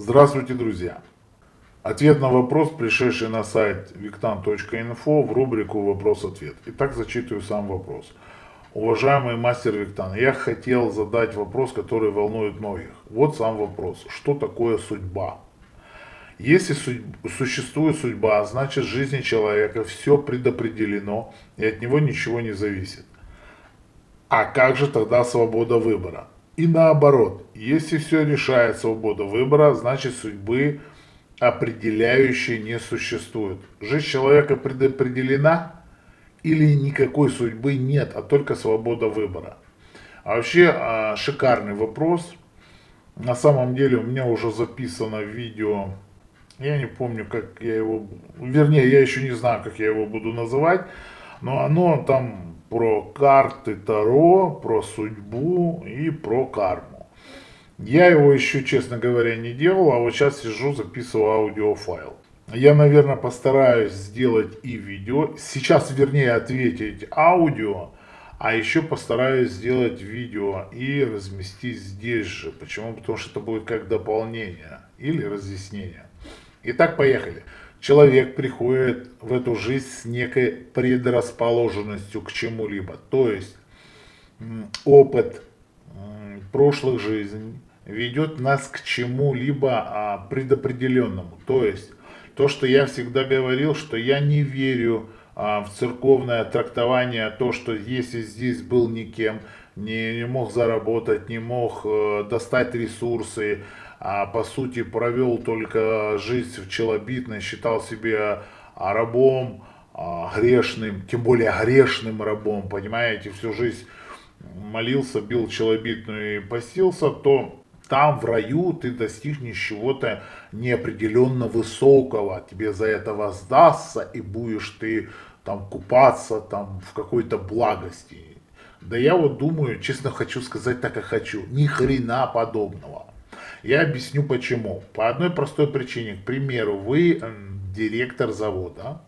Здравствуйте, друзья! Ответ на вопрос, пришедший на сайт victan.info в рубрику «Вопрос-ответ». Итак, зачитываю сам вопрос. Уважаемый мастер Виктан, я хотел задать вопрос, который волнует многих. Вот сам вопрос. Что такое судьба? Если судь... существует судьба, значит в жизни человека все предопределено и от него ничего не зависит. А как же тогда свобода выбора? И наоборот, если все решает свобода выбора, значит судьбы определяющей не существует. Жизнь человека предопределена или никакой судьбы нет, а только свобода выбора. А вообще а, шикарный вопрос. На самом деле у меня уже записано видео, я не помню, как я его, вернее, я еще не знаю, как я его буду называть, но оно там про карты Таро, про судьбу и про карму. Я его еще, честно говоря, не делал, а вот сейчас сижу, записываю аудиофайл. Я, наверное, постараюсь сделать и видео. Сейчас, вернее, ответить аудио, а еще постараюсь сделать видео и разместить здесь же. Почему? Потому что это будет как дополнение или разъяснение. Итак, поехали человек приходит в эту жизнь с некой предрасположенностью к чему-либо. То есть опыт прошлых жизней ведет нас к чему-либо а, предопределенному. То есть то, что я всегда говорил, что я не верю а, в церковное трактование, то, что если здесь был никем, не, не мог заработать, не мог э, достать ресурсы, а по сути провел только жизнь в челобитной, считал себя а, рабом, а, грешным, тем более грешным рабом, понимаете, всю жизнь молился, бил челобитную и постился, то там в раю ты достигнешь чего-то неопределенно высокого, тебе за это воздастся и будешь ты там купаться там в какой-то благости. Да я вот думаю, честно хочу сказать так, как хочу, ни хрена подобного. Я объясню почему. По одной простой причине. К примеру, вы директор завода,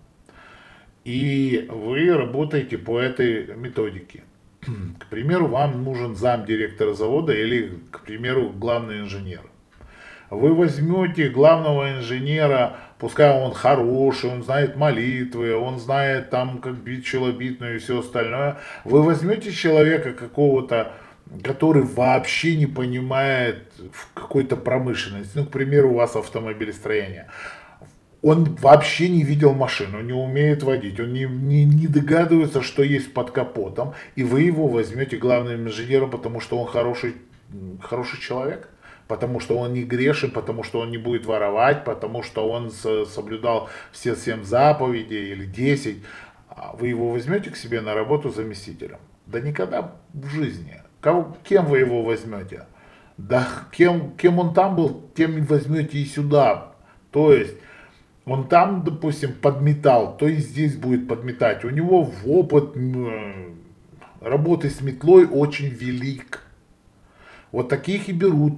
и вы работаете по этой методике. К примеру, вам нужен зам директора завода или, к примеру, главный инженер. Вы возьмете главного инженера, пускай он хороший, он знает молитвы, он знает там, как бить челобитную и все остальное. Вы возьмете человека какого-то который вообще не понимает в какой-то промышленности, ну, к примеру, у вас автомобилестроение, он вообще не видел машину, не умеет водить, он не, не, не догадывается, что есть под капотом, и вы его возьмете главным инженером, потому что он хороший, хороший человек, потому что он не грешен, потому что он не будет воровать, потому что он соблюдал все семь заповедей или десять, а вы его возьмете к себе на работу заместителем. Да никогда в жизни. Кого, кем вы его возьмете? Да кем, кем он там был, тем возьмете и сюда. То есть он там, допустим, подметал, то и здесь будет подметать. У него опыт работы с метлой очень велик. Вот таких и берут,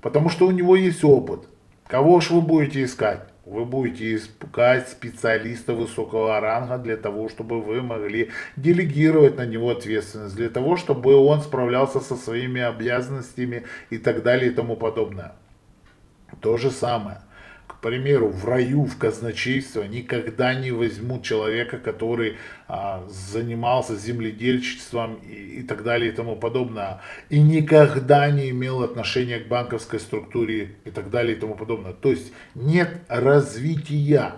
потому что у него есть опыт. Кого же вы будете искать? Вы будете искать специалиста высокого ранга для того, чтобы вы могли делегировать на него ответственность, для того, чтобы он справлялся со своими обязанностями и так далее и тому подобное. То же самое к примеру, в раю, в казначейство никогда не возьмут человека, который а, занимался земледельчеством и, и так далее и тому подобное, и никогда не имел отношения к банковской структуре и так далее и тому подобное. То есть нет развития.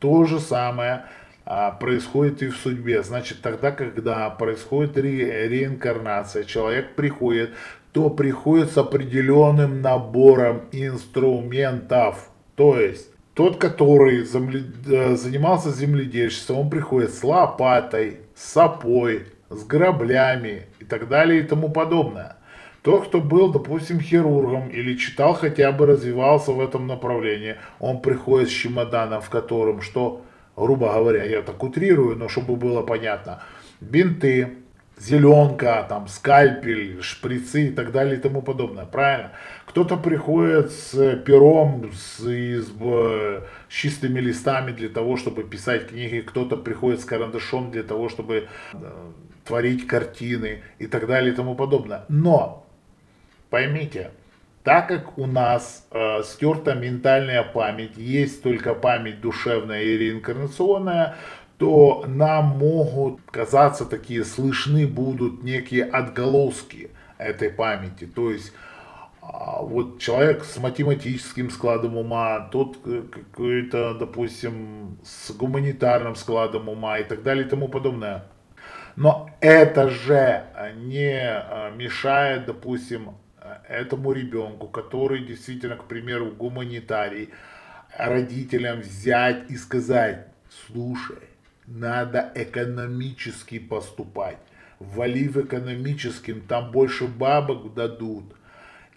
То же самое а, происходит и в судьбе. Значит, тогда, когда происходит ре, реинкарнация, человек приходит, то приходит с определенным набором инструментов то есть тот, который э, занимался земледельчеством, он приходит с лопатой, с сапой, с граблями и так далее и тому подобное. Тот, кто был, допустим, хирургом или читал хотя бы, развивался в этом направлении, он приходит с чемоданом, в котором, что, грубо говоря, я так утрирую, но чтобы было понятно, бинты, зеленка, там, скальпель, шприцы и так далее и тому подобное. Правильно? Кто-то приходит с пером, с, с, с чистыми листами для того, чтобы писать книги. Кто-то приходит с карандашом для того, чтобы э, творить картины и так далее и тому подобное. Но, поймите, Так как у нас э, стерта ментальная память, есть только память душевная и реинкарнационная, то нам могут казаться такие, слышны будут некие отголоски этой памяти. То есть а, вот человек с математическим складом ума, тот какой-то, допустим, с гуманитарным складом ума и так далее и тому подобное. Но это же не а, мешает, допустим, этому ребенку, который действительно, к примеру, гуманитарий, родителям взять и сказать, слушай, надо экономически поступать, вали в экономическим, там больше бабок дадут,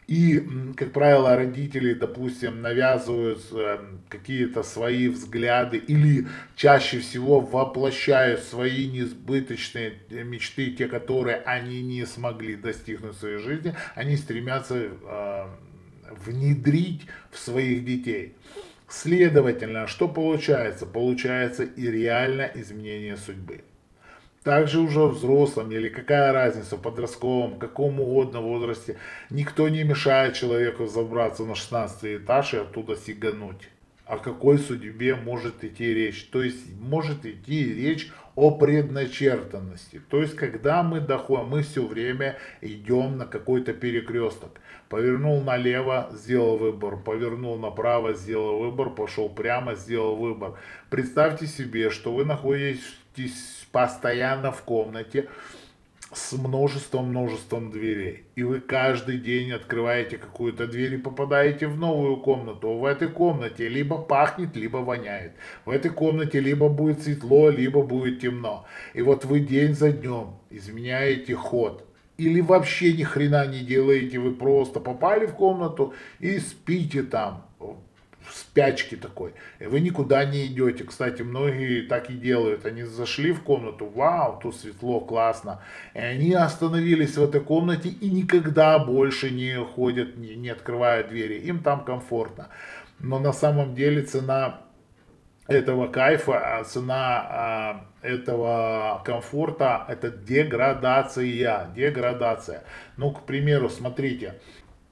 и, как правило, родители, допустим, навязывают эм, какие-то свои взгляды или чаще всего воплощают свои несбыточные мечты, те, которые они не смогли достигнуть в своей жизни, они стремятся э, внедрить в своих детей. Следовательно, что получается? Получается и реально изменение судьбы также уже взрослым или какая разница, в подростковом, каком угодно возрасте, никто не мешает человеку забраться на 16 этаж и оттуда сигануть. О какой судьбе может идти речь? То есть может идти речь о предначертанности. То есть когда мы доходим, мы все время идем на какой-то перекресток. Повернул налево, сделал выбор. Повернул направо, сделал выбор. Пошел прямо, сделал выбор. Представьте себе, что вы находитесь постоянно в комнате с множеством-множеством дверей. И вы каждый день открываете какую-то дверь и попадаете в новую комнату. В этой комнате либо пахнет, либо воняет. В этой комнате либо будет светло, либо будет темно. И вот вы день за днем изменяете ход. Или вообще ни хрена не делаете, вы просто попали в комнату и спите там в спячке такой. И вы никуда не идете. Кстати, многие так и делают. Они зашли в комнату, вау, тут светло, классно. И они остановились в этой комнате и никогда больше не ходят, не, не открывают двери. Им там комфортно. Но на самом деле цена этого кайфа, а цена а, этого комфорта, это деградация, деградация. Ну, к примеру, смотрите,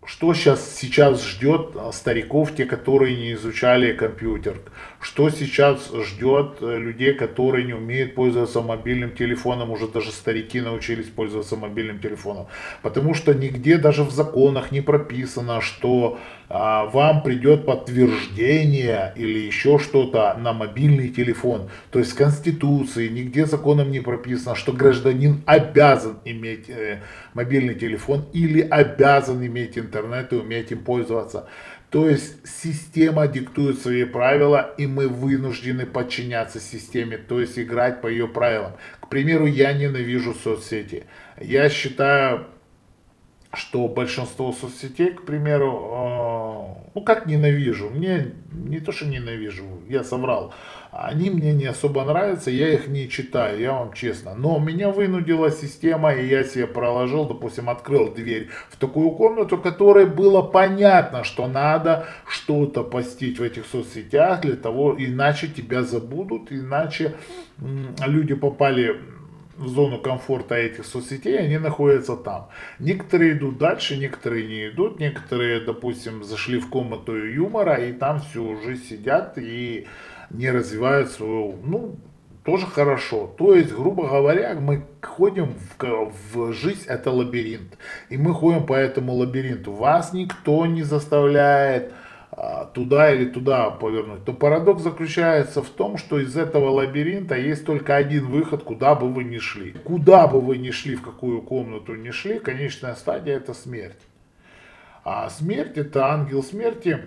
что сейчас, сейчас ждет а, стариков, те, которые не изучали компьютер? Что сейчас ждет э, людей, которые не умеют пользоваться мобильным телефоном? Уже даже старики научились пользоваться мобильным телефоном. Потому что нигде даже в законах не прописано, что вам придет подтверждение или еще что-то на мобильный телефон. То есть в Конституции нигде законом не прописано, что гражданин обязан иметь э, мобильный телефон или обязан иметь интернет и уметь им пользоваться. То есть система диктует свои правила, и мы вынуждены подчиняться системе, то есть играть по ее правилам. К примеру, я ненавижу соцсети. Я считаю что большинство соцсетей, к примеру, э, ну как ненавижу, мне не то что ненавижу, я соврал, они мне не особо нравятся, я их не читаю, я вам честно, но меня вынудила система, и я себе проложил, допустим, открыл дверь в такую комнату, которой было понятно, что надо что-то постить в этих соцсетях для того, иначе тебя забудут, иначе люди попали в зону комфорта этих соцсетей, они находятся там. Некоторые идут дальше, некоторые не идут, некоторые, допустим, зашли в комнату юмора и там всю жизнь сидят и не развивают свою, ну, тоже хорошо. То есть, грубо говоря, мы ходим в, в жизнь, это лабиринт. И мы ходим по этому лабиринту. Вас никто не заставляет туда или туда повернуть, то парадокс заключается в том, что из этого лабиринта есть только один выход, куда бы вы ни шли. Куда бы вы ни шли, в какую комнату ни шли, конечная стадия это смерть. А смерть это ангел смерти,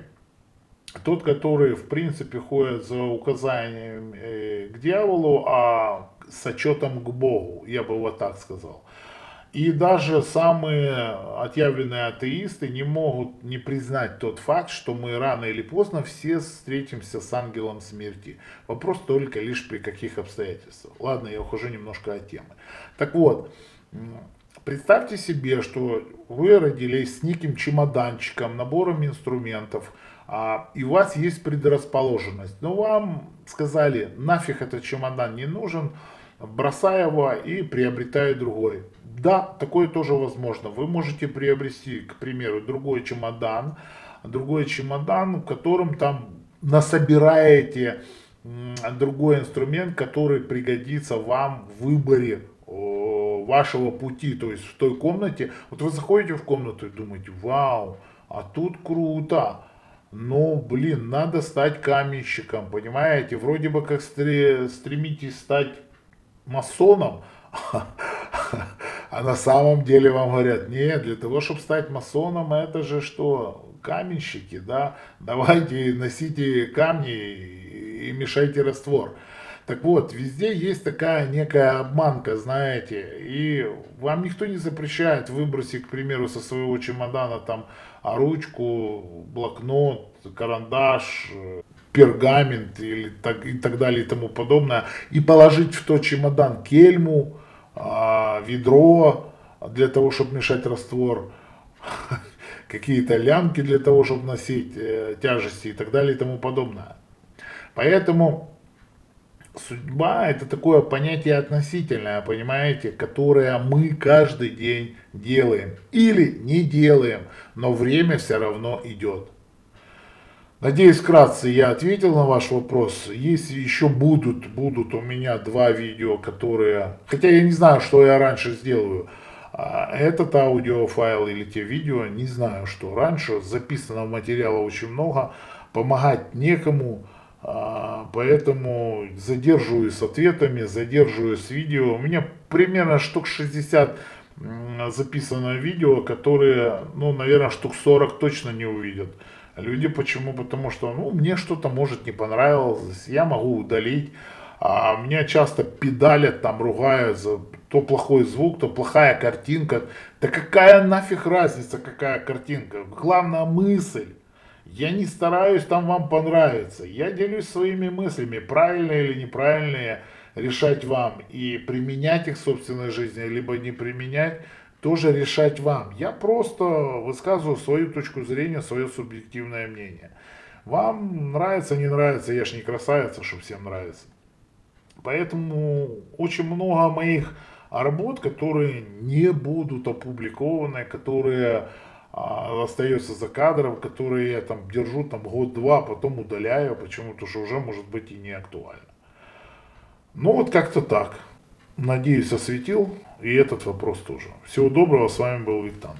тот, который в принципе ходит за указанием э, к дьяволу, а с отчетом к Богу, я бы вот так сказал. И даже самые отъявленные атеисты не могут не признать тот факт, что мы рано или поздно все встретимся с ангелом смерти. Вопрос только лишь при каких обстоятельствах. Ладно, я ухожу немножко от темы. Так вот, представьте себе, что вы родились с неким чемоданчиком, набором инструментов, а, и у вас есть предрасположенность. Но вам сказали, нафиг этот чемодан не нужен, бросай его и приобретай другой. Да, такое тоже возможно. Вы можете приобрести, к примеру, другой чемодан, другой чемодан, в котором там насобираете другой инструмент, который пригодится вам в выборе вашего пути, то есть в той комнате, вот вы заходите в комнату и думаете, вау, а тут круто, но, блин, надо стать каменщиком, понимаете, вроде бы как стремитесь стать масоном, а на самом деле вам говорят, нет, для того, чтобы стать масоном, это же что, каменщики, да, давайте носите камни и мешайте раствор. Так вот, везде есть такая некая обманка, знаете, и вам никто не запрещает выбросить, к примеру, со своего чемодана там ручку, блокнот, карандаш, пергамент или так, и так далее и тому подобное, и положить в тот чемодан кельму, а, ведро для того, чтобы мешать раствор, какие-то лямки для того, чтобы носить э, тяжести и так далее и тому подобное. Поэтому судьба это такое понятие относительное, понимаете, которое мы каждый день делаем или не делаем, но время все равно идет. Надеюсь, вкратце я ответил на ваш вопрос. Если еще будут, будут у меня два видео, которые... Хотя я не знаю, что я раньше сделаю. А, этот аудиофайл или те видео, не знаю, что раньше. Записано материала очень много. Помогать некому. А, поэтому задерживаюсь с ответами, задерживаюсь с видео. У меня примерно штук 60 записано видео, которые, ну, наверное, штук 40 точно не увидят. Люди почему? Потому что, ну, мне что-то может не понравилось, я могу удалить. А меня часто педалят, там ругают за то плохой звук, то плохая картинка. Да какая нафиг разница, какая картинка? Главная мысль. Я не стараюсь там вам понравиться. Я делюсь своими мыслями, правильные или неправильные, решать вам. И применять их в собственной жизни, либо не применять, тоже решать вам. Я просто высказываю свою точку зрения, свое субъективное мнение. Вам нравится, не нравится, я ж не красавица, что всем нравится. Поэтому очень много моих работ, которые не будут опубликованы, которые а, остается за кадром, которые я там держу там год-два, потом удаляю, почему-то что уже может быть и не актуально. Ну вот как-то так. Надеюсь, осветил и этот вопрос тоже. Всего доброго, с вами был Виктан.